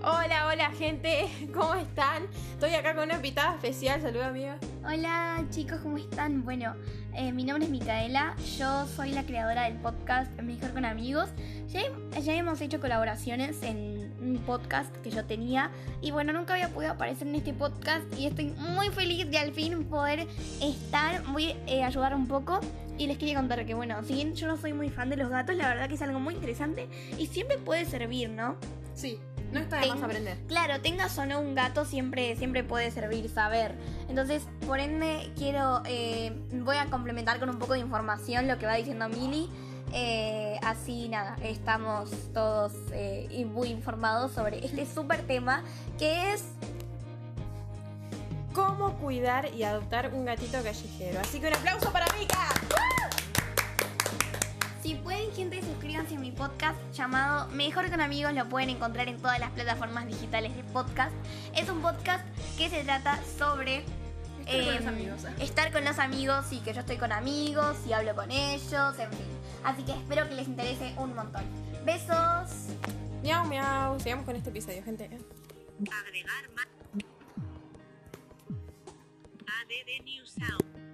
Hola, hola gente, ¿cómo están? Estoy acá con una invitada especial, saluda amiga. Hola chicos, ¿cómo están? Bueno, eh, mi nombre es Micaela, yo soy la creadora del podcast Mejor con Amigos. Ya, ya hemos hecho colaboraciones en un podcast que yo tenía y bueno, nunca había podido aparecer en este podcast y estoy muy feliz de al fin poder estar, voy a ayudar un poco y les quería contar que bueno, si bien yo no soy muy fan de los gatos, la verdad que es algo muy interesante y siempre puede servir, ¿no? Sí, no está de más aprender. Claro, tengas o no un gato, siempre, siempre puede servir saber. Entonces, por ende, quiero. eh, voy a complementar con un poco de información lo que va diciendo Mili. Eh, así nada, estamos todos eh, muy informados sobre este súper tema que es. ¿Cómo cuidar y adoptar un gatito callejero? Así que un aplauso para Mica. Si pueden, gente, suscríbanse a mi podcast llamado Mejor con Amigos. Lo pueden encontrar en todas las plataformas digitales de podcast. Es un podcast que se trata sobre Estar con los Em, amigos. Estar con los amigos y que yo estoy con amigos y hablo con ellos, en fin. Así que espero que les interese un montón. Besos. Miau, miau. Sigamos con este episodio, gente. Agregar más. ADD New Sound.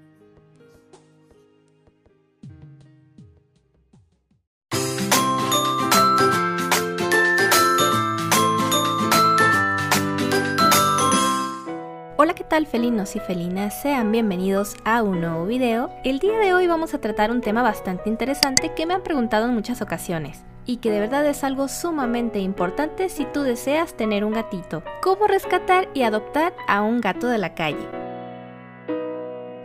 Hola, ¿qué tal felinos y felinas? Sean bienvenidos a un nuevo video. El día de hoy vamos a tratar un tema bastante interesante que me han preguntado en muchas ocasiones y que de verdad es algo sumamente importante si tú deseas tener un gatito. ¿Cómo rescatar y adoptar a un gato de la calle?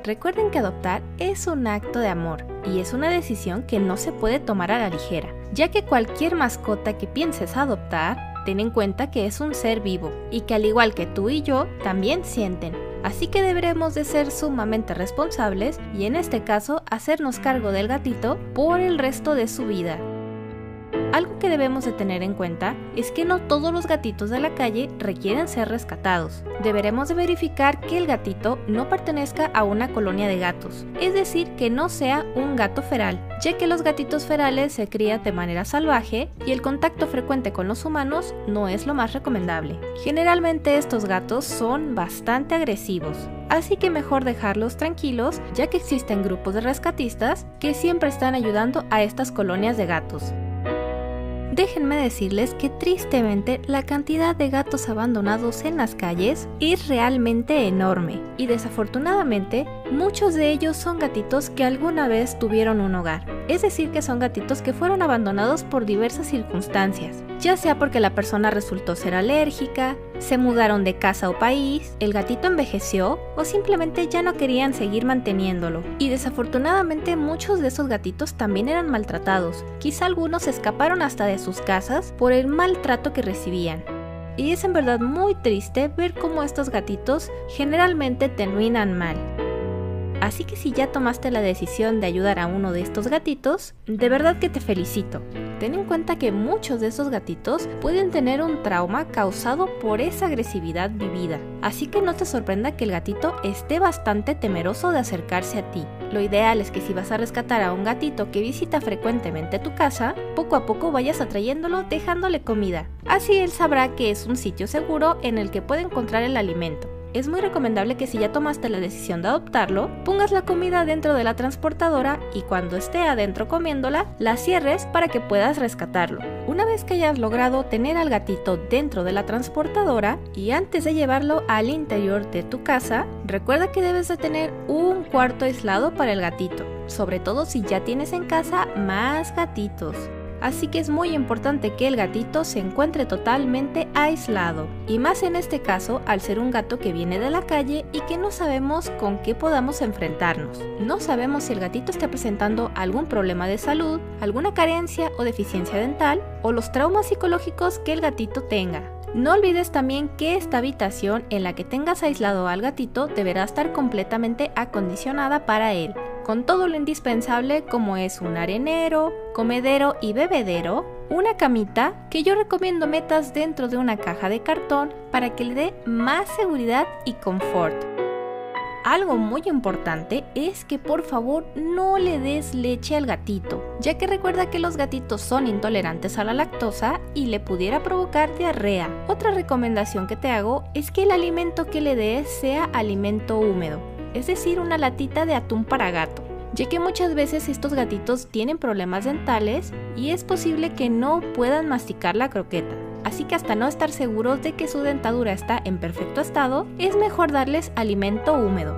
Recuerden que adoptar es un acto de amor y es una decisión que no se puede tomar a la ligera, ya que cualquier mascota que pienses adoptar ten en cuenta que es un ser vivo y que al igual que tú y yo también sienten. Así que deberemos de ser sumamente responsables y en este caso hacernos cargo del gatito por el resto de su vida. Algo que debemos de tener en cuenta es que no todos los gatitos de la calle requieren ser rescatados. Deberemos de verificar que el gatito no pertenezca a una colonia de gatos, es decir, que no sea un gato feral, ya que los gatitos ferales se crían de manera salvaje y el contacto frecuente con los humanos no es lo más recomendable. Generalmente estos gatos son bastante agresivos, así que mejor dejarlos tranquilos ya que existen grupos de rescatistas que siempre están ayudando a estas colonias de gatos. Déjenme decirles que tristemente la cantidad de gatos abandonados en las calles es realmente enorme. Y desafortunadamente muchos de ellos son gatitos que alguna vez tuvieron un hogar, es decir que son gatitos que fueron abandonados por diversas circunstancias, ya sea porque la persona resultó ser alérgica, se mudaron de casa o país, el gatito envejeció o simplemente ya no querían seguir manteniéndolo. Y desafortunadamente muchos de esos gatitos también eran maltratados, quizá algunos escaparon hasta de sus casas por el maltrato que recibían. Y es en verdad muy triste ver cómo estos gatitos generalmente terminan mal. Así que si ya tomaste la decisión de ayudar a uno de estos gatitos, de verdad que te felicito. Ten en cuenta que muchos de esos gatitos pueden tener un trauma causado por esa agresividad vivida, así que no te sorprenda que el gatito esté bastante temeroso de acercarse a ti. Lo ideal es que si vas a rescatar a un gatito que visita frecuentemente tu casa, poco a poco vayas atrayéndolo dejándole comida. Así él sabrá que es un sitio seguro en el que puede encontrar el alimento. Es muy recomendable que si ya tomaste la decisión de adoptarlo, pongas la comida dentro de la transportadora y cuando esté adentro comiéndola, la cierres para que puedas rescatarlo. Una vez que hayas logrado tener al gatito dentro de la transportadora y antes de llevarlo al interior de tu casa, recuerda que debes de tener un cuarto aislado para el gatito, sobre todo si ya tienes en casa más gatitos así que es muy importante que el gatito se encuentre totalmente aislado. Y más en este caso al ser un gato que viene de la calle y que no sabemos con qué podamos enfrentarnos. No sabemos si el gatito está presentando algún problema de salud, alguna carencia o deficiencia dental o los traumas psicológicos que el gatito tenga. No olvides también que esta habitación en la que tengas aislado al gatito deberá estar completamente acondicionada para él, con todo lo indispensable como es un arenero, comedero y bebedero, una camita que yo recomiendo metas dentro de una caja de cartón para que le dé más seguridad y confort. Algo muy importante es que por favor no le des leche al gatito, ya que recuerda que los gatitos son intolerantes a la lactosa y le pudiera provocar diarrea. Otra recomendación que te hago es que el alimento que le des sea alimento húmedo, es decir, una latita de atún para gato ya que muchas veces estos gatitos tienen problemas dentales y es posible que no puedan masticar la croqueta. Así que hasta no estar seguros de que su dentadura está en perfecto estado, es mejor darles alimento húmedo.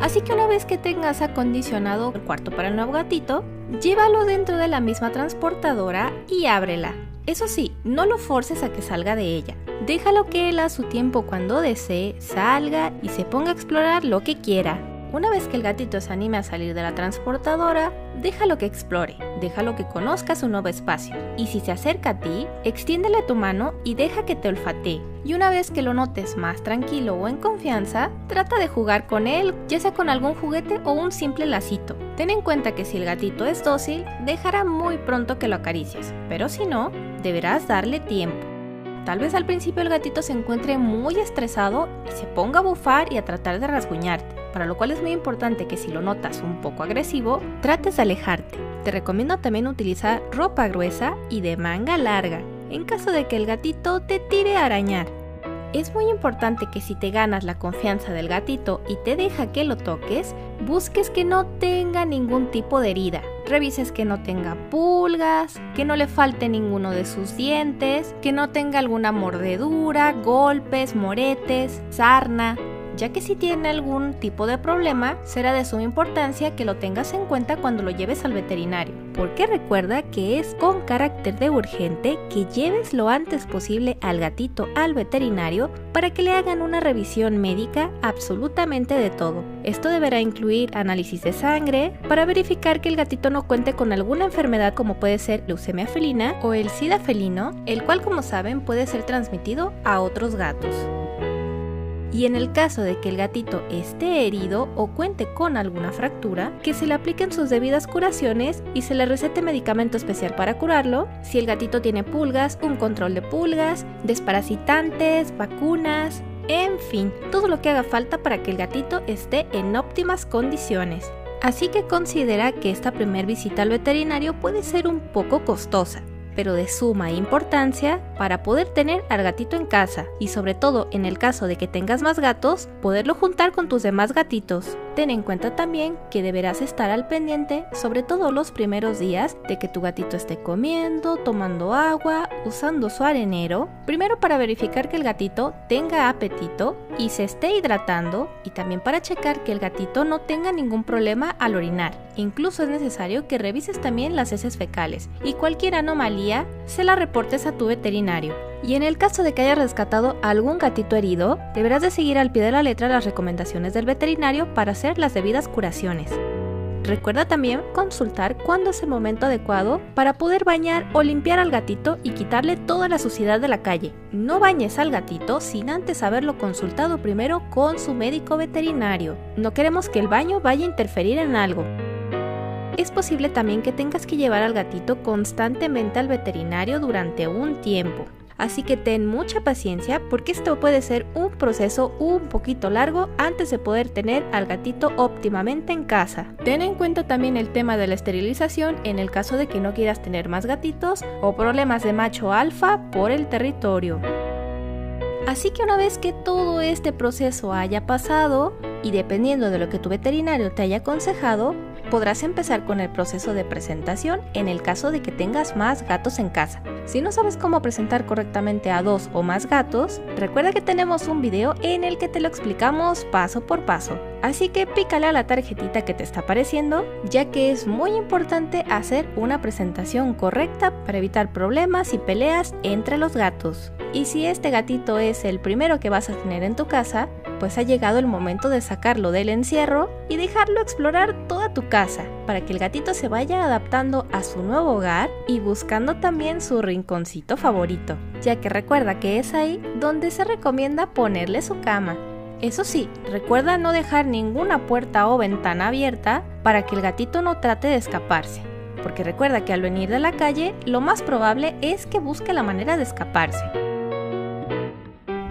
Así que una vez que tengas acondicionado el cuarto para el nuevo gatito, llévalo dentro de la misma transportadora y ábrela. Eso sí, no lo forces a que salga de ella. Déjalo que él a su tiempo cuando desee salga y se ponga a explorar lo que quiera. Una vez que el gatito se anime a salir de la transportadora, déjalo que explore, déjalo que conozca su nuevo espacio. Y si se acerca a ti, extiéndele tu mano y deja que te olfatee. Y una vez que lo notes más tranquilo o en confianza, trata de jugar con él, ya sea con algún juguete o un simple lacito. Ten en cuenta que si el gatito es dócil, dejará muy pronto que lo acaricies, pero si no, deberás darle tiempo. Tal vez al principio el gatito se encuentre muy estresado y se ponga a bufar y a tratar de rasguñarte, para lo cual es muy importante que si lo notas un poco agresivo, trates de alejarte. Te recomiendo también utilizar ropa gruesa y de manga larga, en caso de que el gatito te tire a arañar. Es muy importante que si te ganas la confianza del gatito y te deja que lo toques, busques que no tenga ningún tipo de herida, revises que no tenga pulgas, que no le falte ninguno de sus dientes, que no tenga alguna mordedura, golpes, moretes, sarna ya que si tiene algún tipo de problema, será de suma importancia que lo tengas en cuenta cuando lo lleves al veterinario, porque recuerda que es con carácter de urgente que lleves lo antes posible al gatito al veterinario para que le hagan una revisión médica absolutamente de todo. Esto deberá incluir análisis de sangre para verificar que el gatito no cuente con alguna enfermedad como puede ser leucemia felina o el SIDA felino, el cual como saben puede ser transmitido a otros gatos y en el caso de que el gatito esté herido o cuente con alguna fractura, que se le apliquen sus debidas curaciones y se le recete medicamento especial para curarlo. Si el gatito tiene pulgas, un control de pulgas, desparasitantes, vacunas, en fin, todo lo que haga falta para que el gatito esté en óptimas condiciones. Así que considera que esta primera visita al veterinario puede ser un poco costosa pero de suma importancia para poder tener al gatito en casa y sobre todo en el caso de que tengas más gatos, poderlo juntar con tus demás gatitos. Ten en cuenta también que deberás estar al pendiente, sobre todo los primeros días, de que tu gatito esté comiendo, tomando agua, usando su arenero, primero para verificar que el gatito tenga apetito y se esté hidratando y también para checar que el gatito no tenga ningún problema al orinar. Incluso es necesario que revises también las heces fecales y cualquier anomalía se la reportes a tu veterinario. Y en el caso de que hayas rescatado algún gatito herido, deberás de seguir al pie de la letra las recomendaciones del veterinario para hacer las debidas curaciones. Recuerda también consultar cuándo es el momento adecuado para poder bañar o limpiar al gatito y quitarle toda la suciedad de la calle. No bañes al gatito sin antes haberlo consultado primero con su médico veterinario. No queremos que el baño vaya a interferir en algo. Es posible también que tengas que llevar al gatito constantemente al veterinario durante un tiempo. Así que ten mucha paciencia porque esto puede ser un proceso un poquito largo antes de poder tener al gatito óptimamente en casa. Ten en cuenta también el tema de la esterilización en el caso de que no quieras tener más gatitos o problemas de macho alfa por el territorio. Así que una vez que todo este proceso haya pasado, y dependiendo de lo que tu veterinario te haya aconsejado, podrás empezar con el proceso de presentación en el caso de que tengas más gatos en casa. Si no sabes cómo presentar correctamente a dos o más gatos, recuerda que tenemos un video en el que te lo explicamos paso por paso. Así que pícale a la tarjetita que te está apareciendo, ya que es muy importante hacer una presentación correcta para evitar problemas y peleas entre los gatos. Y si este gatito es el primero que vas a tener en tu casa, pues ha llegado el momento de sacarlo del encierro y dejarlo explorar toda tu casa, para que el gatito se vaya adaptando a su nuevo hogar y buscando también su rinconcito favorito, ya que recuerda que es ahí donde se recomienda ponerle su cama. Eso sí, recuerda no dejar ninguna puerta o ventana abierta para que el gatito no trate de escaparse, porque recuerda que al venir de la calle lo más probable es que busque la manera de escaparse.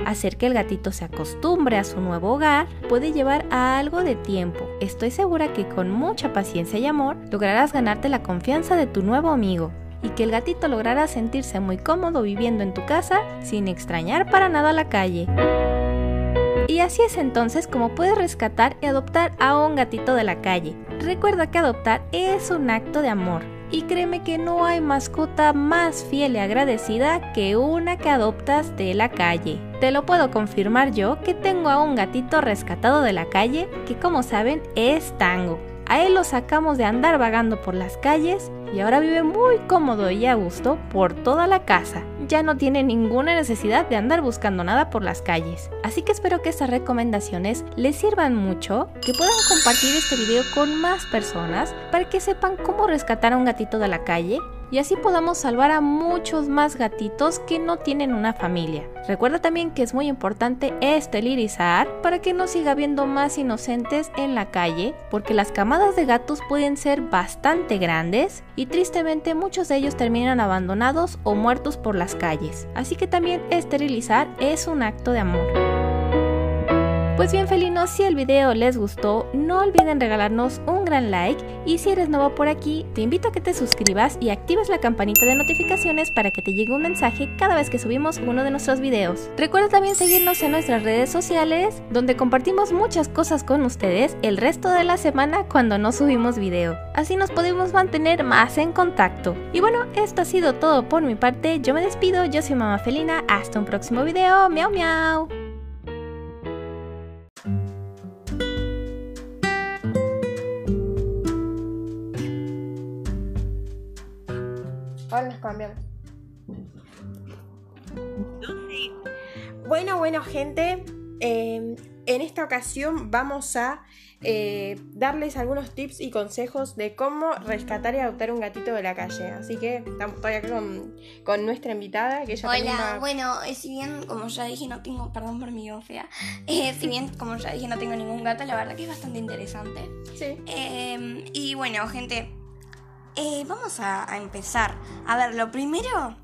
Hacer que el gatito se acostumbre a su nuevo hogar puede llevar a algo de tiempo. Estoy segura que con mucha paciencia y amor lograrás ganarte la confianza de tu nuevo amigo y que el gatito logrará sentirse muy cómodo viviendo en tu casa sin extrañar para nada la calle. Y así es entonces como puedes rescatar y adoptar a un gatito de la calle. Recuerda que adoptar es un acto de amor y créeme que no hay mascota más fiel y agradecida que una que adoptas de la calle. Te lo puedo confirmar yo que tengo a un gatito rescatado de la calle que como saben es Tango. A él lo sacamos de andar vagando por las calles y ahora vive muy cómodo y a gusto por toda la casa. Ya no tiene ninguna necesidad de andar buscando nada por las calles. Así que espero que estas recomendaciones les sirvan mucho, que puedan compartir este video con más personas para que sepan cómo rescatar a un gatito de la calle y así podamos salvar a muchos más gatitos que no tienen una familia. Recuerda también que es muy importante esterilizar para que no siga habiendo más inocentes en la calle, porque las camadas de gatos pueden ser bastante grandes y tristemente muchos de ellos terminan abandonados o muertos por las calles. Así que también esterilizar es un acto de amor. Pues bien felinos, si el video les gustó, no olviden regalarnos un gran like y si eres nuevo por aquí, te invito a que te suscribas y actives la campanita de notificaciones para que te llegue un mensaje cada vez que subimos uno de nuestros videos. Recuerda también seguirnos en nuestras redes sociales, donde compartimos muchas cosas con ustedes el resto de la semana cuando no subimos video. Así nos podemos mantener más en contacto. Y bueno, esto ha sido todo por mi parte, yo me despido, yo soy Mamá Felina, hasta un próximo video, miau miau. Ahora nos cambiamos. 12, Bueno, bueno, gente. eh, en esta ocasión vamos a eh, darles algunos tips y consejos de cómo rescatar y adoptar un gatito de la calle. Así que estamos estoy acá con, con nuestra invitada, que ella Hola, va- bueno, eh, si bien, como ya dije, no tengo, perdón por mi voz fea, eh, si bien, como ya dije, no tengo ningún gato, la verdad que es bastante interesante. Sí. Eh, y bueno, gente, eh, vamos a, a empezar. A ver, lo primero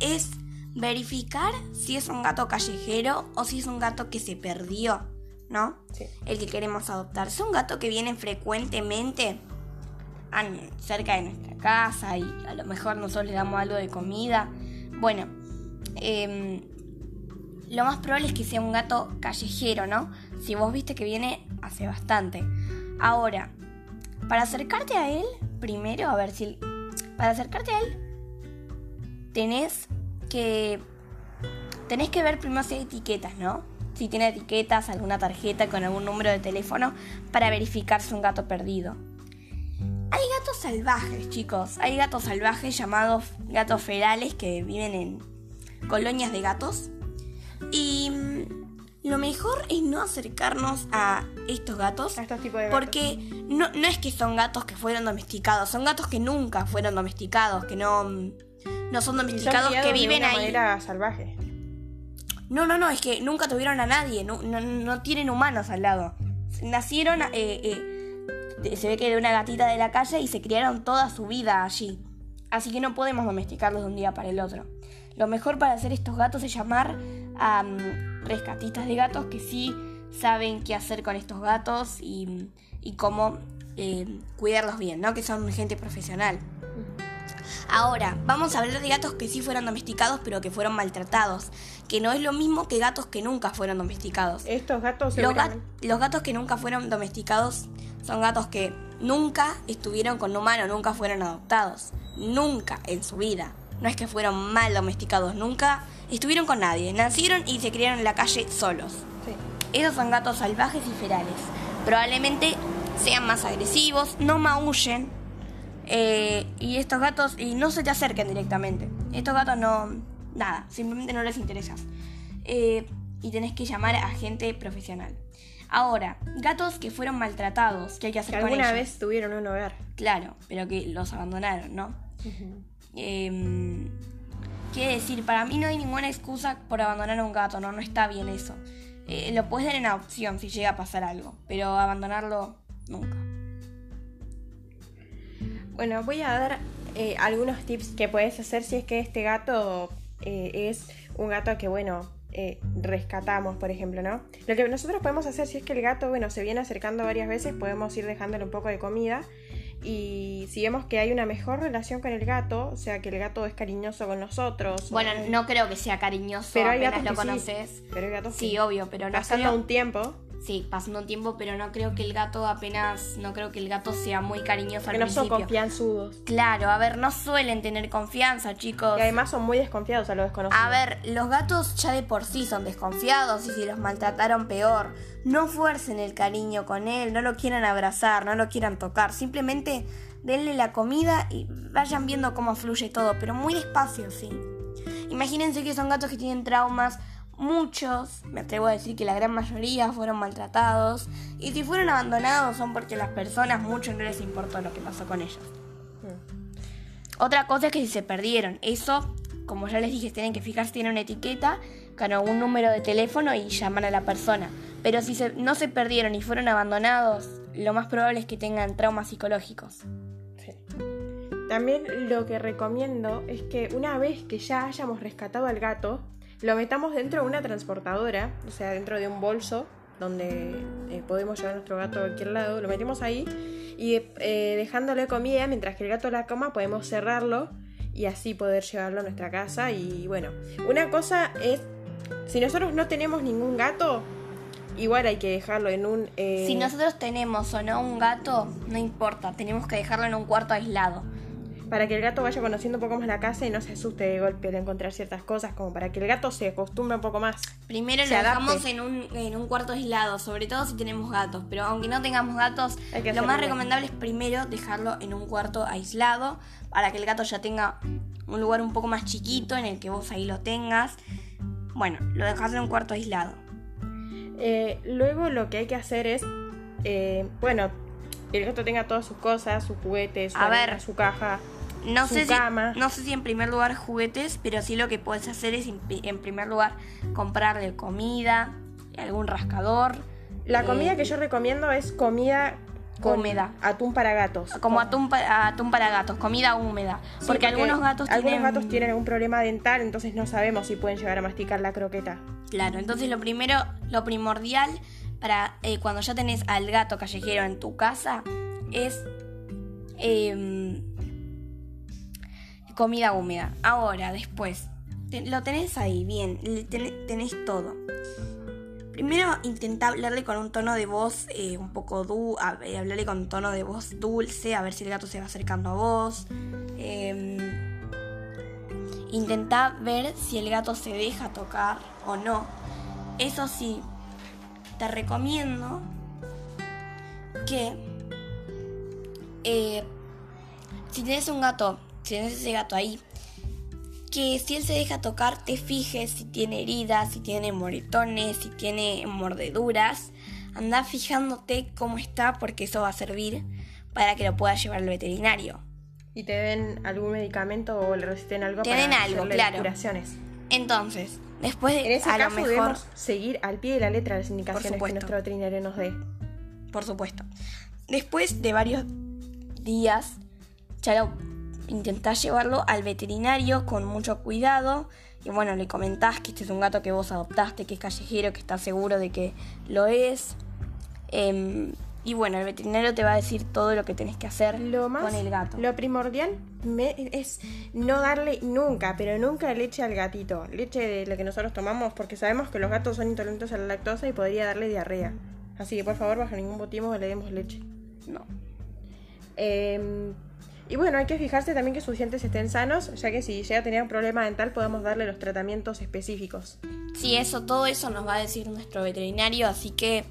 es verificar si es un gato callejero o si es un gato que se perdió, ¿no? Sí. El que queremos adoptar. Si es un gato que viene frecuentemente cerca de nuestra casa y a lo mejor nosotros le damos algo de comida. Bueno, em, lo más probable es que sea un gato callejero, ¿no? Si vos viste que viene hace bastante. Ahora, para acercarte a él, primero, a ver si... Para acercarte a él, tenés que... Tenés que ver primero si hay etiquetas, ¿no? Si tiene etiquetas, alguna tarjeta con algún número de teléfono para verificar si un gato perdido. Hay gatos salvajes, chicos. Hay gatos salvajes llamados gatos ferales que viven en colonias de gatos. Y mm, lo mejor es no acercarnos a estos gatos A estos tipos de gatos. porque no, no es que son gatos que fueron domesticados, son gatos que nunca fueron domesticados, que no, no son domesticados, que de viven una ahí. manera salvaje. No, no, no, es que nunca tuvieron a nadie, no, no, no tienen humanos al lado. Nacieron, eh, eh, se ve que de una gatita de la calle y se criaron toda su vida allí. Así que no podemos domesticarlos de un día para el otro. Lo mejor para hacer estos gatos es llamar a mm, rescatistas de gatos que sí saben qué hacer con estos gatos y, y cómo eh, cuidarlos bien, ¿no? Que son gente profesional. Ahora, vamos a hablar de gatos que sí fueron domesticados pero que fueron maltratados, que no es lo mismo que gatos que nunca fueron domesticados. Estos gatos Los, ga- los gatos que nunca fueron domesticados son gatos que nunca estuvieron con un humano, nunca fueron adoptados, nunca en su vida. No es que fueron mal domesticados, nunca estuvieron con nadie, nacieron y se criaron en la calle solos. Sí. Esos son gatos salvajes y ferales. Probablemente sean más agresivos, no maullen. eh, y estos gatos, y no se te acerquen directamente. Estos gatos no, nada, simplemente no les interesas. Eh, y tenés que llamar a gente profesional. Ahora, gatos que fueron maltratados, ¿qué hay que hacer Que con alguna ellos? vez tuvieron un hogar. Claro, pero que los abandonaron, ¿no? Eh, quiere decir, para mí no hay ninguna excusa por abandonar a un gato, no, no está bien eso. Eh, lo puedes dar en adopción si llega a pasar algo, pero abandonarlo nunca. Bueno, voy a dar eh, algunos tips que puedes hacer si es que este gato eh, es un gato que, bueno, rescatamos, por ejemplo, ¿no? Lo que nosotros podemos hacer, si es que el gato, bueno, se viene acercando varias veces, podemos ir dejándole un poco de comida. Y si vemos que hay una mejor relación con el gato, o sea, que el gato es cariñoso con nosotros. Bueno, o- no creo que sea cariñoso pero hay apenas gatos lo que sí. Pero hay gatos Sí, que obvio, pero no pasando creo... un tiempo, Sí, pasando un tiempo, pero no creo que el gato apenas... No creo que el gato sea muy cariñoso que al no son principio. confianzudos. Claro, a ver, no suelen tener confianza, chicos. Y además son muy desconfiados a lo desconocido. A ver, los gatos ya de por sí son desconfiados y si los maltrataron peor. No fuercen el cariño con él, no lo quieran abrazar, no lo quieran tocar. Simplemente denle la comida y vayan viendo cómo fluye todo, pero muy despacio, sí. Imagínense que son gatos que tienen traumas. Muchos, me atrevo a decir que la gran mayoría fueron maltratados. Y si fueron abandonados son porque las personas mucho no les importó lo que pasó con ellos. Otra cosa es que si se perdieron, eso, como ya les dije, tienen que fijarse, tiene una etiqueta con algún número de teléfono y llaman a la persona. Pero si se- no se perdieron y fueron abandonados, lo más probable es que tengan traumas psicológicos. Sí. También lo que recomiendo es que una vez que ya hayamos rescatado al gato, lo metamos dentro de una transportadora, o sea, dentro de un bolso donde eh, podemos llevar nuestro gato a cualquier lado, lo metemos ahí y eh, dejándole comida, mientras que el gato la coma, podemos cerrarlo y así poder llevarlo a nuestra casa. Y bueno, una cosa es, si nosotros no tenemos ningún gato, igual hay que dejarlo en un... eh, Si nosotros tenemos o no un gato, no importa, tenemos que dejarlo en un cuarto aislado. Para que el gato vaya conociendo un poco más la casa y no se asuste de golpe al encontrar ciertas cosas, como para que el gato se acostumbre un poco más. Primero lo adapte. dejamos en un, en un cuarto aislado, sobre todo si tenemos gatos. Pero aunque no tengamos gatos, lo más recomendable es primero dejarlo en un cuarto aislado para que el gato ya tenga un lugar un poco más chiquito en el que vos ahí lo tengas. Bueno, lo dejas en un cuarto aislado. Eh, luego lo que hay que hacer es, eh, bueno, el gato tenga todas sus cosas, sus juguetes, su, A arena, ver. su caja. No Su sé, si, no sé si en primer lugar juguetes, pero sí lo que puedes hacer es en primer lugar comprarle comida, algún rascador. La eh, comida que yo recomiendo es comida Húmeda. atún para gatos. Como atún, pa- atún para gatos, comida húmeda. Sí, porque, algunos gatos algunos tienen... gatos tienen algún problema dental, entonces no sabemos si pueden llegar a masticar la croqueta. Claro, entonces lo primero, lo primordial para eh, cuando ya tenés al gato callejero en tu casa es em, comida húmeda. Ahora, después, lo tenés ahí, bien, ten- tenés todo. Primero intenta hablarle con un tono de voz eh, un poco du, a- eh, hablarle con tono de voz dulce, a ver si el gato se va acercando a vos. Em, Intenta ver si el gato se deja tocar o no. Eso sí, te recomiendo que eh, si tienes un gato, tienes ese gato ahí, que si él se deja tocar, te fijes si tiene heridas, si tiene moretones, si tiene mordeduras. Anda fijándote cómo está porque eso va a servir para que lo puedas llevar al veterinario. Y te den algún medicamento o le receten algo Te para den algo, claro. curaciones. Entonces, después de En ese a lo caso mejor, debemos seguir al pie de la letra las indicaciones que nuestro veterinario nos dé. por supuesto. Después de varios días, ya lo intentás llevarlo al veterinario con mucho cuidado. Y bueno, le comentás que este es un gato que vos adoptaste, que es callejero, que estás seguro de que lo es. Em, y bueno, el veterinario te va a decir todo lo que tenés que hacer Lo más, con el gato. Lo primordial me- es no darle nunca, pero nunca leche al gatito. Leche de la que nosotros tomamos, porque sabemos que los gatos son intolerantes a la lactosa y podría darle diarrea. Así que por favor, bajo ningún motivo le demos leche. No. Eh, y bueno, hay que fijarse también que sus dientes estén sanos, ya que si llega a tener un problema dental podemos darle los tratamientos específicos. Sí, eso, todo eso nos va a decir nuestro veterinario, así que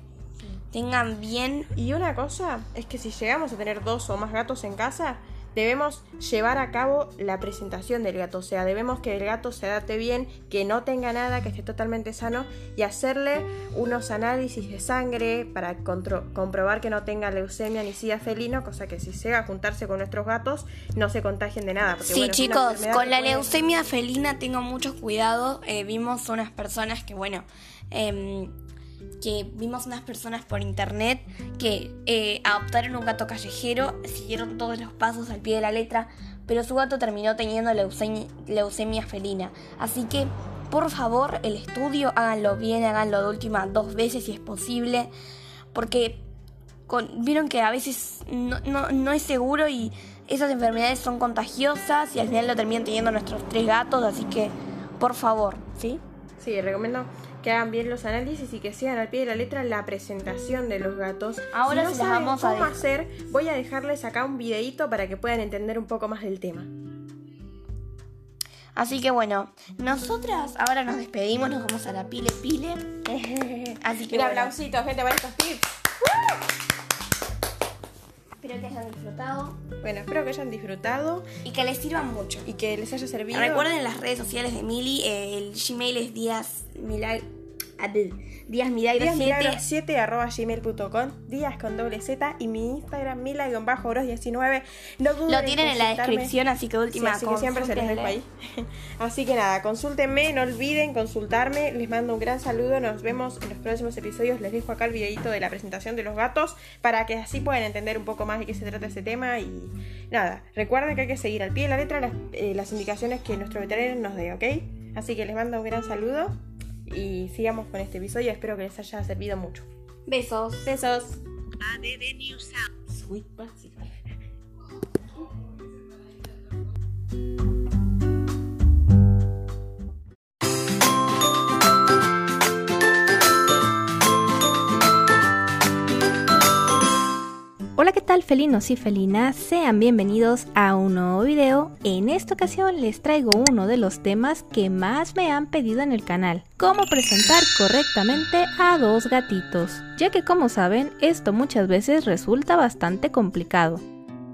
tengan bien Y una cosa es que si llegamos a tener dos o más gatos en casa, debemos llevar a cabo la presentación del gato. O sea, debemos que el gato se adapte bien, que no tenga nada, que esté totalmente sano y hacerle unos análisis de sangre para comprobar que no tenga leucemia ni sida felino, cosa que si llega a juntarse con nuestros gatos no se contagien de nada. porque, Sí, bueno, chicos, con la puede- leucemia felina tengo mucho cuidado. Eh, vimos unas personas que, bueno, em, que vimos unas personas por internet que eh, adoptaron un gato callejero, siguieron todos los pasos al pie de la letra, pero su gato terminó teniendo leucemia, leucemia felina. Así que por favor, el estudio háganlo bien, háganlo de última dos veces si es posible, porque vieron que a veces no, no es seguro y esas enfermedades son contagiosas y al final lo terminan teniendo nuestros tres gatos, así que por favor, ¿sí? Sí, recomiendo que hagan bien los análisis y que sigan al pie de la letra la presentación de los gatos. Ahora si no se saben vamos a cómo dejar. hacer, voy a dejarles acá un videito para que puedan entender un poco más del tema. Así que bueno, nosotras ahora nos despedimos, nos vamos a la pile pile. Así que Un bueno, aplausito, gente, para estos tips. Espero que hayan disfrutado Bueno, espero que hayan disfrutado y que les sirvan mucho. y que les haya servido. Recuerden las redes sociales de Mili, eh, el Gmail es días milag días milagros 7 7 arroba gmail.com días con doble Z y mi Instagram mila-bros19 no duden Lo tienen en la consultarme. descripción, así que Sí, última así que siempre se los dejo ahí. Así que nada, consúltenme, no olviden consultarme. Les mando un gran saludo. Nos vemos en los próximos episodios. Les dejo acá el videito de la presentación de los gatos para que así puedan entender un poco más de qué se trata ese tema. Y nada, recuerden que hay que seguir al pie de la letra las, eh, las indicaciones que nuestro veterinario nos dé, ¿ok? Así que les mando un gran saludo y sigamos con este episodio. Espero que les haya servido mucho. Besos. Besos. ADD New Sound. Sweet Hola, ¿qué tal felinos y felinas? Sean bienvenidos a un nuevo video. En esta ocasión les traigo uno de los temas que más me han pedido en el canal. Cómo presentar correctamente a dos gatitos. Ya que como saben, esto muchas veces resulta bastante complicado.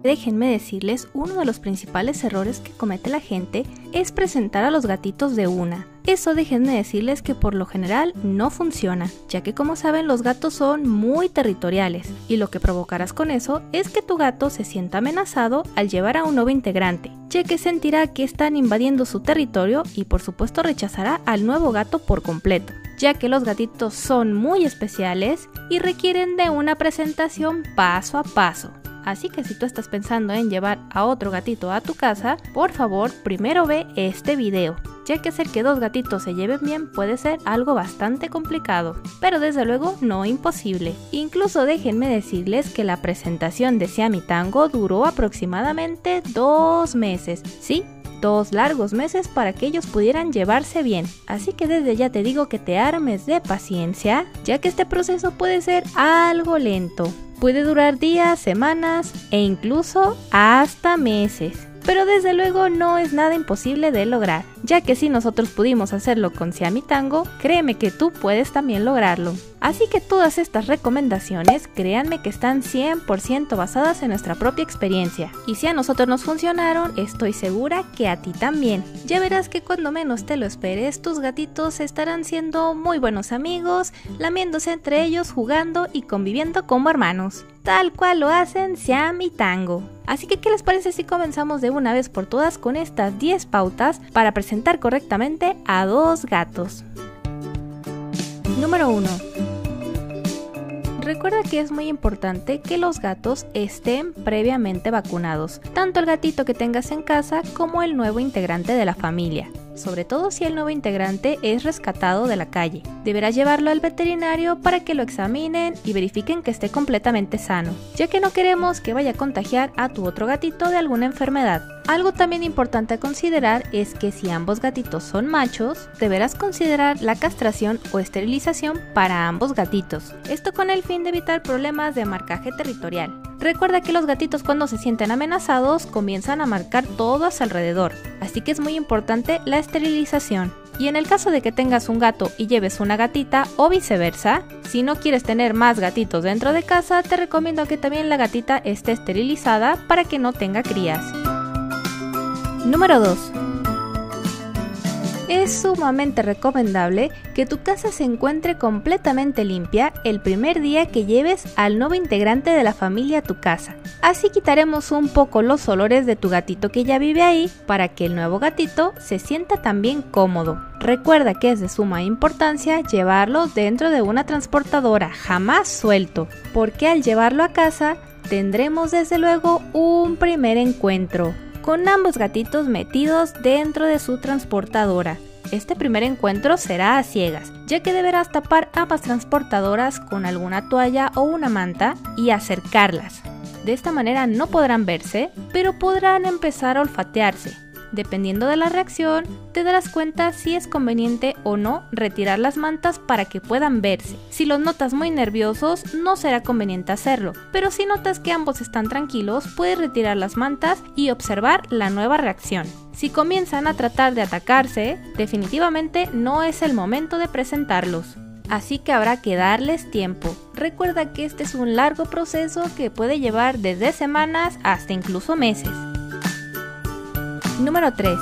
Déjenme decirles, uno de los principales errores que comete la gente es presentar a los gatitos de una. Eso déjenme decirles que por lo general no funciona, ya que como saben los gatos son muy territoriales y lo que provocarás con eso es que tu gato se sienta amenazado al llevar a un nuevo integrante, ya que sentirá que están invadiendo su territorio y por supuesto rechazará al nuevo gato por completo, ya que los gatitos son muy especiales y requieren de una presentación paso a paso. Así que si tú estás pensando en llevar a otro gatito a tu casa, por favor primero ve este video, ya que hacer que dos gatitos se lleven bien puede ser algo bastante complicado, pero desde luego no imposible. Incluso déjenme decirles que la presentación de Siami Tango duró aproximadamente dos meses, ¿sí? Dos largos meses para que ellos pudieran llevarse bien. Así que desde ya te digo que te armes de paciencia, ya que este proceso puede ser algo lento. Puede durar días, semanas e incluso hasta meses. Pero desde luego no es nada imposible de lograr, ya que si nosotros pudimos hacerlo con Siami Tango, créeme que tú puedes también lograrlo. Así que todas estas recomendaciones, créanme que están 100% basadas en nuestra propia experiencia. Y si a nosotros nos funcionaron, estoy segura que a ti también. Ya verás que cuando menos te lo esperes, tus gatitos estarán siendo muy buenos amigos, lamiéndose entre ellos, jugando y conviviendo como hermanos. Tal cual lo hacen Siam Tango. Así que, ¿qué les parece si comenzamos de una vez por todas con estas 10 pautas para presentar correctamente a dos gatos? Número 1. Recuerda que es muy importante que los gatos estén previamente vacunados, tanto el gatito que tengas en casa como el nuevo integrante de la familia, sobre todo si el nuevo integrante es rescatado de la calle. Deberás llevarlo al veterinario para que lo examinen y verifiquen que esté completamente sano, ya que no queremos que vaya a contagiar a tu otro gatito de alguna enfermedad. Algo también importante a considerar es que si ambos gatitos son machos, deberás considerar la castración o esterilización para ambos gatitos. Esto con el fin de evitar problemas de marcaje territorial. Recuerda que los gatitos cuando se sienten amenazados comienzan a marcar todo a su alrededor, así que es muy importante la esterilización. Y en el caso de que tengas un gato y lleves una gatita o viceversa, si no quieres tener más gatitos dentro de casa, te recomiendo que también la gatita esté esterilizada para que no tenga crías. Número 2. Es sumamente recomendable que tu casa se encuentre completamente limpia el primer día que lleves al nuevo integrante de la familia a tu casa. Así quitaremos un poco los olores de tu gatito que ya vive ahí para que el nuevo gatito se sienta también cómodo. Recuerda que es de suma importancia llevarlo dentro de una transportadora, jamás suelto, porque al llevarlo a casa tendremos desde luego un primer encuentro con ambos gatitos metidos dentro de su transportadora. Este primer encuentro será a ciegas, ya que deberás tapar ambas transportadoras con alguna toalla o una manta y acercarlas. De esta manera no podrán verse, pero podrán empezar a olfatearse. Dependiendo de la reacción, te darás cuenta si es conveniente o no retirar las mantas para que puedan verse. Si los notas muy nerviosos, no será conveniente hacerlo, pero si notas que ambos están tranquilos, puedes retirar las mantas y observar la nueva reacción. Si comienzan a tratar de atacarse, definitivamente no es el momento de presentarlos. Así que habrá que darles tiempo. Recuerda que este es un largo proceso que puede llevar desde semanas hasta incluso meses. Número 3.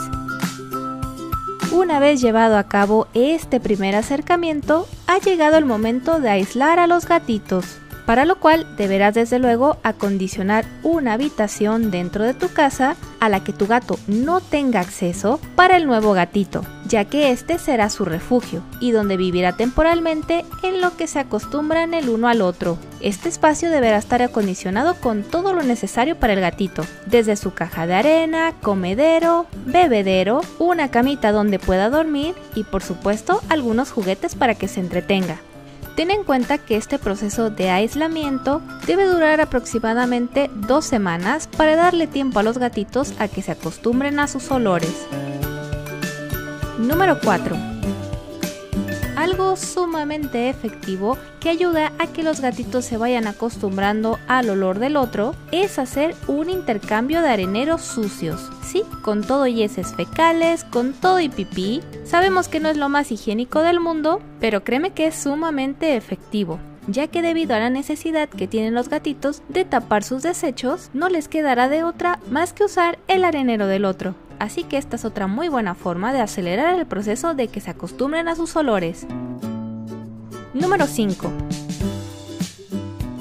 Una vez llevado a cabo este primer acercamiento, ha llegado el momento de aislar a los gatitos, para lo cual deberás desde luego acondicionar una habitación dentro de tu casa a la que tu gato no tenga acceso para el nuevo gatito, ya que este será su refugio y donde vivirá temporalmente en lo que se acostumbran el uno al otro. Este espacio deberá estar acondicionado con todo lo necesario para el gatito, desde su caja de arena, comedero, bebedero, una camita donde pueda dormir y por supuesto algunos juguetes para que se entretenga. Ten en cuenta que este proceso de aislamiento debe durar aproximadamente dos semanas para darle tiempo a los gatitos a que se acostumbren a sus olores. Número 4. Algo sumamente efectivo que ayuda a que los gatitos se vayan acostumbrando al olor del otro es hacer un intercambio de areneros sucios. Sí, con todo y heces fecales, con todo y pipí. Sabemos que no es lo más higiénico del mundo, pero créeme que es sumamente efectivo ya que debido a la necesidad que tienen los gatitos de tapar sus desechos, no les quedará de otra más que usar el arenero del otro así que esta es otra muy buena forma de acelerar el proceso de que se acostumbren a sus olores. Número 5.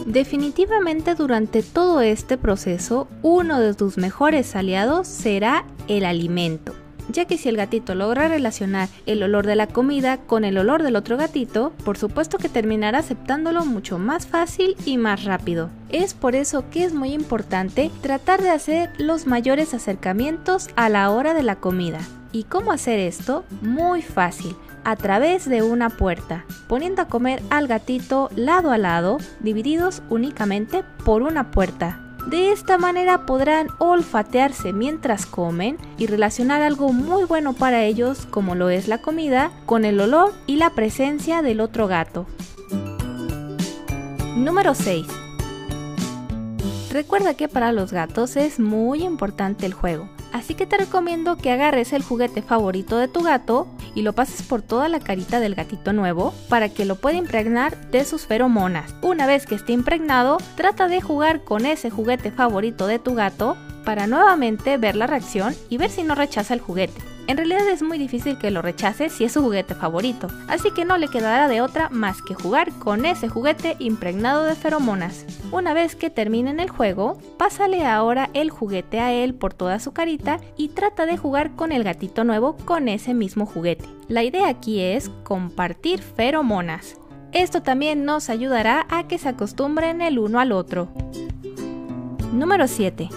Definitivamente durante todo este proceso, uno de tus mejores aliados será el alimento ya que si el gatito logra relacionar el olor de la comida con el olor del otro gatito, por supuesto que terminará aceptándolo mucho más fácil y más rápido. Es por eso que es muy importante tratar de hacer los mayores acercamientos a la hora de la comida. ¿Y cómo hacer esto? Muy fácil a través de una puerta, poniendo a comer al gatito lado a lado, divididos únicamente por una puerta. De esta manera podrán olfatearse mientras comen y relacionar algo muy bueno para ellos como lo es la comida con el olor y la presencia del otro gato. Número 6. Recuerda que para los gatos es muy importante el juego, así que te recomiendo que agarres el juguete favorito de tu gato y lo pases por toda la carita del gatito nuevo para que lo pueda impregnar de sus feromonas. Una vez que esté impregnado, trata de jugar con ese juguete favorito de tu gato para nuevamente ver la reacción y ver si no rechaza el juguete. En realidad es muy difícil que lo rechace si es su juguete favorito, así que no le quedará de otra más que jugar con ese juguete impregnado de feromonas. Una vez que terminen el juego, pásale ahora el juguete a él por toda su carita y trata de jugar con el gatito nuevo con ese mismo juguete. La idea aquí es compartir feromonas. Esto también nos ayudará a que se acostumbren el uno al otro. Número 7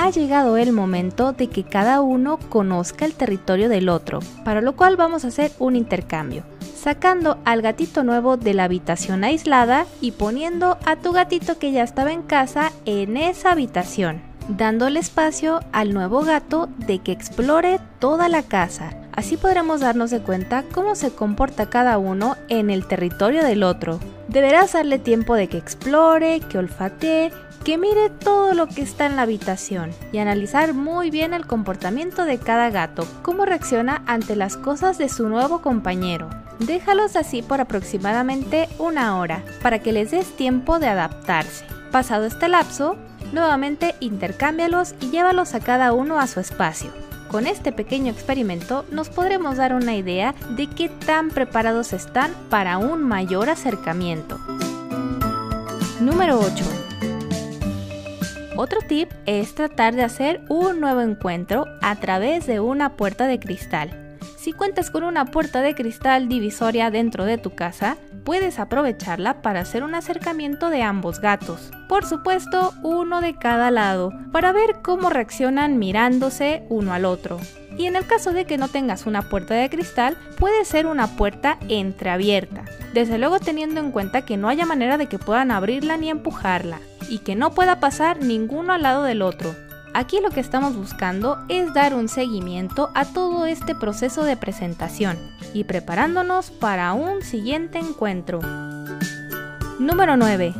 ha llegado el momento de que cada uno conozca el territorio del otro, para lo cual vamos a hacer un intercambio, sacando al gatito nuevo de la habitación aislada y poniendo a tu gatito que ya estaba en casa en esa habitación, dándole espacio al nuevo gato de que explore toda la casa. Así podremos darnos de cuenta cómo se comporta cada uno en el territorio del otro. Deberás darle tiempo de que explore, que olfatee que mire todo lo que está en la habitación y analizar muy bien el comportamiento de cada gato, cómo reacciona ante las cosas de su nuevo compañero. Déjalos así por aproximadamente una hora para que les des tiempo de adaptarse. Pasado este lapso, nuevamente intercámbialos y llévalos a cada uno a su espacio. Con este pequeño experimento nos podremos dar una idea de qué tan preparados están para un mayor acercamiento. Número 8 otro tip es tratar de hacer un nuevo encuentro a través de una puerta de cristal. Si cuentas con una puerta de cristal divisoria dentro de tu casa, puedes aprovecharla para hacer un acercamiento de ambos gatos. Por supuesto, uno de cada lado, para ver cómo reaccionan mirándose uno al otro. Y en el caso de que no tengas una puerta de cristal, puede ser una puerta entreabierta. Desde luego teniendo en cuenta que no haya manera de que puedan abrirla ni empujarla, y que no pueda pasar ninguno al lado del otro. Aquí lo que estamos buscando es dar un seguimiento a todo este proceso de presentación y preparándonos para un siguiente encuentro. Número 9.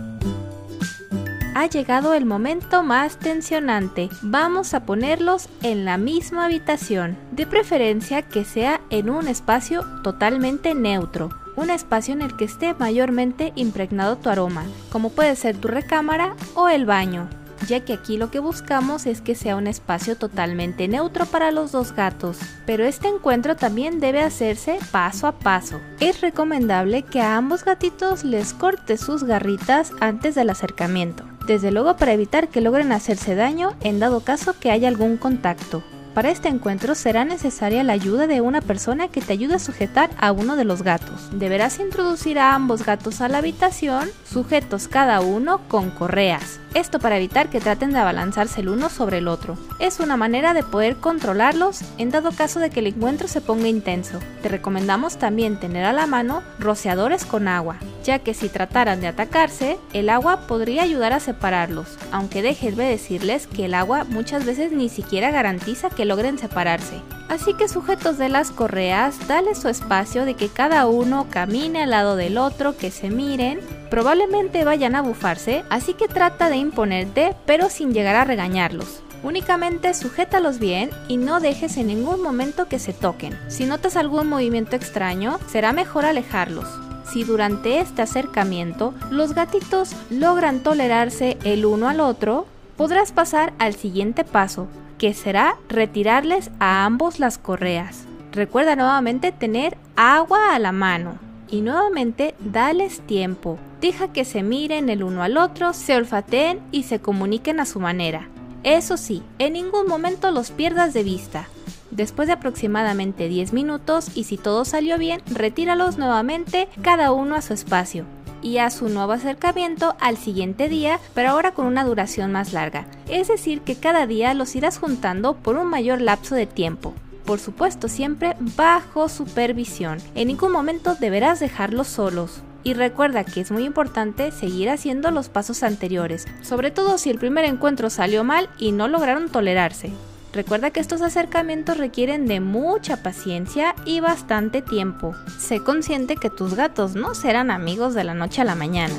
Ha llegado el momento más tensionante. Vamos a ponerlos en la misma habitación, de preferencia que sea en un espacio totalmente neutro, un espacio en el que esté mayormente impregnado tu aroma, como puede ser tu recámara o el baño ya que aquí lo que buscamos es que sea un espacio totalmente neutro para los dos gatos. Pero este encuentro también debe hacerse paso a paso. Es recomendable que a ambos gatitos les cortes sus garritas antes del acercamiento, desde luego para evitar que logren hacerse daño en dado caso que haya algún contacto. Para este encuentro será necesaria la ayuda de una persona que te ayude a sujetar a uno de los gatos. Deberás introducir a ambos gatos a la habitación, sujetos cada uno con correas. Esto para evitar que traten de abalanzarse el uno sobre el otro. Es una manera de poder controlarlos en dado caso de que el encuentro se ponga intenso. Te recomendamos también tener a la mano rociadores con agua, ya que si trataran de atacarse, el agua podría ayudar a separarlos, aunque déjenme decirles que el agua muchas veces ni siquiera garantiza que logren separarse. Así que sujetos de las correas, dale su espacio de que cada uno camine al lado del otro, que se miren, probablemente vayan a bufarse, así que trata de imponerte, pero sin llegar a regañarlos. Únicamente sujétalos bien y no dejes en ningún momento que se toquen. Si notas algún movimiento extraño, será mejor alejarlos si durante este acercamiento los gatitos logran tolerarse el uno al otro, podrás pasar al siguiente paso, que será retirarles a ambos las correas. Recuerda nuevamente tener agua a la mano y nuevamente dales tiempo. Deja que se miren el uno al otro, se olfateen y se comuniquen a su manera. Eso sí, en ningún momento los pierdas de vista. Después de aproximadamente 10 minutos y si todo salió bien, retíralos nuevamente cada uno a su espacio y a su nuevo acercamiento al siguiente día, pero ahora con una duración más larga. Es decir, que cada día los irás juntando por un mayor lapso de tiempo. Por supuesto, siempre bajo supervisión. En ningún momento deberás dejarlos solos. Y recuerda que es muy importante seguir haciendo los pasos anteriores, sobre todo si el primer encuentro salió mal y no lograron tolerarse. Recuerda que estos acercamientos requieren de mucha paciencia y bastante tiempo. Sé consciente que tus gatos no serán amigos de la noche a la mañana.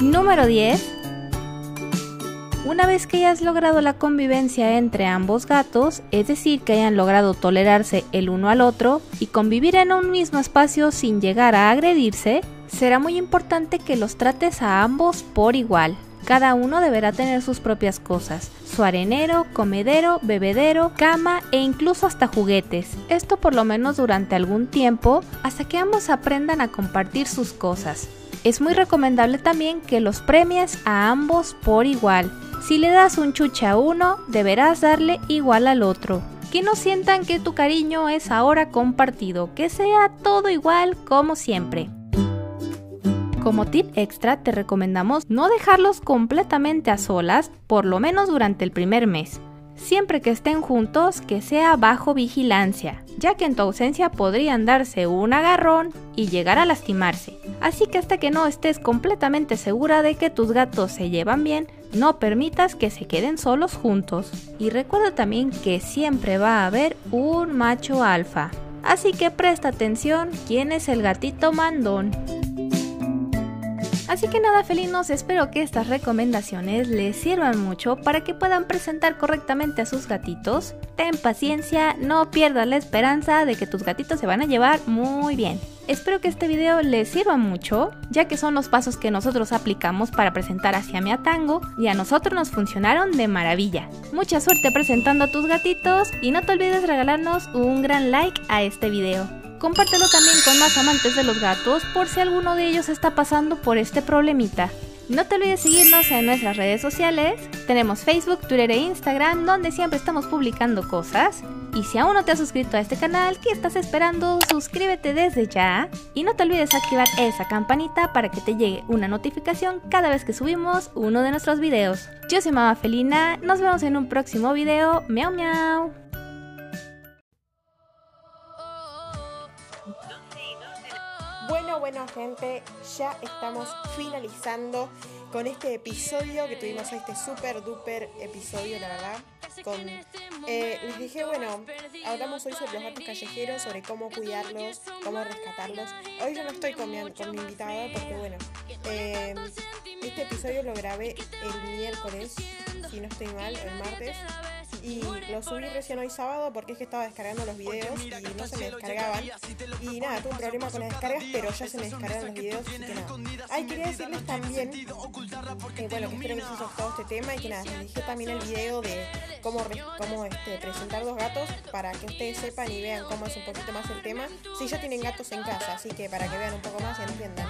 Número 10. Una vez que hayas logrado la convivencia entre ambos gatos, es decir, que hayan logrado tolerarse el uno al otro y convivir en un mismo espacio sin llegar a agredirse, será muy importante que los trates a ambos por igual. Cada uno deberá tener sus propias cosas, su arenero, comedero, bebedero, cama e incluso hasta juguetes. Esto por lo menos durante algún tiempo hasta que ambos aprendan a compartir sus cosas. Es muy recomendable también que los premies a ambos por igual. Si le das un chuche a uno, deberás darle igual al otro. Que no sientan que tu cariño es ahora compartido, que sea todo igual como siempre. Como tip extra te recomendamos no dejarlos completamente a solas, por lo menos durante el primer mes. Siempre que estén juntos, que sea bajo vigilancia, ya que en tu ausencia podrían darse un agarrón y llegar a lastimarse. Así que hasta que no estés completamente segura de que tus gatos se llevan bien, no permitas que se queden solos juntos. Y recuerda también que siempre va a haber un macho alfa. Así que presta atención quién es el gatito mandón. Así que nada felinos, espero que estas recomendaciones les sirvan mucho para que puedan presentar correctamente a sus gatitos. Ten paciencia, no pierdas la esperanza de que tus gatitos se van a llevar muy bien. Espero que este video les sirva mucho, ya que son los pasos que nosotros aplicamos para presentar hacia mi Tango y a nosotros nos funcionaron de maravilla. Mucha suerte presentando a tus gatitos y no te olvides regalarnos un gran like a este video. Compártelo también con más amantes de los gatos por si alguno de ellos está pasando por este problemita. No te olvides seguirnos en nuestras redes sociales. Tenemos Facebook, Twitter e Instagram donde siempre estamos publicando cosas. Y si aún no te has suscrito a este canal, ¿qué estás esperando? Suscríbete desde ya. Y no te olvides activar esa campanita para que te llegue una notificación cada vez que subimos uno de nuestros videos. Yo soy Mama Felina, nos vemos en un próximo video. Miau miau. Bueno, gente, ya estamos finalizando con este episodio que tuvimos este super duper episodio, la verdad. Eh, les dije, bueno, hablamos hoy sobre los gatos callejeros, sobre cómo cuidarlos, cómo rescatarlos. Hoy yo no estoy con mi, con mi invitada porque, bueno, eh, este episodio lo grabé el miércoles, si no estoy mal, el martes. Y lo subí recién hoy sábado porque es que estaba descargando los videos y no se me descargaban. Y nada, tuve un problema con las descargas, pero ya se me descargaron los videos, así que nada. Ay, quería decirles también que bueno, que espero que les haya gustado este tema y que nada, les dije también el video de cómo, cómo este, presentar dos gatos para que ustedes sepan y vean cómo es un poquito más el tema. Si ya tienen gatos en casa, así que para que vean un poco más y entiendan.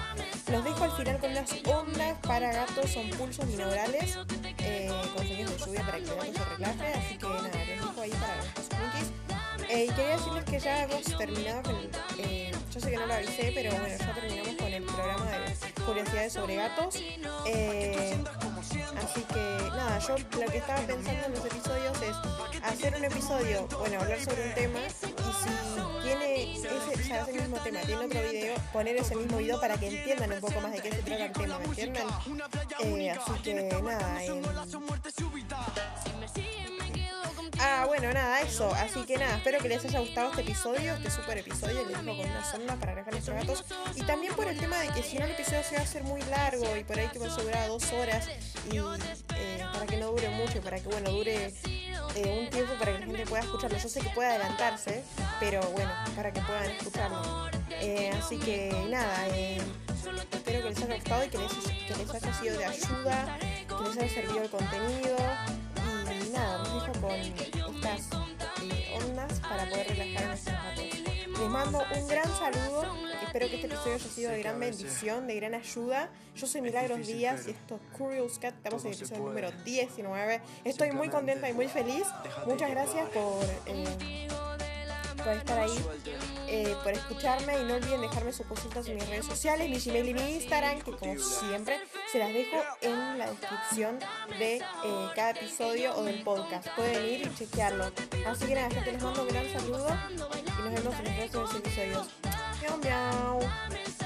Los dejo al final con unas ondas para gatos, son pulsos binaurales eh, con sonidos de lluvia para que el gato se relaje, así que Eh, y quería decirles que ya hemos terminado con eh, yo sé que no lo avisé, pero bueno, ya terminamos con el programa de curiosidades sobre gatos. Eh, así que nada, yo lo que estaba pensando en los episodios es hacer un episodio, bueno, hablar sobre un tema y si tiene ese, o ese mismo tema, tiene otro video, poner ese mismo video para que entiendan un poco más de qué se trata el tema, ¿me entienden? Eh, así que nada, Bueno, nada, eso. Así que nada, espero que les haya gustado este episodio, este super episodio. Les dejo con una sonda para relajar nuestros gatos. Y también por el tema de que si no el episodio se va a hacer muy largo y por ahí que va a durar dos horas. Y eh, para que no dure mucho para que, bueno, dure eh, un tiempo para que la gente pueda escucharlo. Yo sé que puede adelantarse, pero bueno, para que puedan escucharlo. Eh, así que nada, espero que les haya gustado y que les, que les haya sido de ayuda, que les haya servido el contenido. Nada, los dejo con estas eh, ondas para poder relajar nuestros gatos. Les mando un gran saludo. Espero que este episodio haya sido de gran bendición, de gran ayuda. Yo soy Milagros Díaz y esto es Curious Cat. Estamos en el episodio número 19. Estoy muy contenta y muy feliz. Muchas gracias por, eh, por estar ahí, eh, por escucharme y no olviden dejarme sus cositas en mis redes sociales, mi Gmail y mi Instagram, que como siempre se las dejo en la descripción de eh, cada episodio o del podcast. Pueden ir y chequearlo. Así que nada, gente, les mando un gran saludo y nos vemos en los próximos episodios. Miau, miau.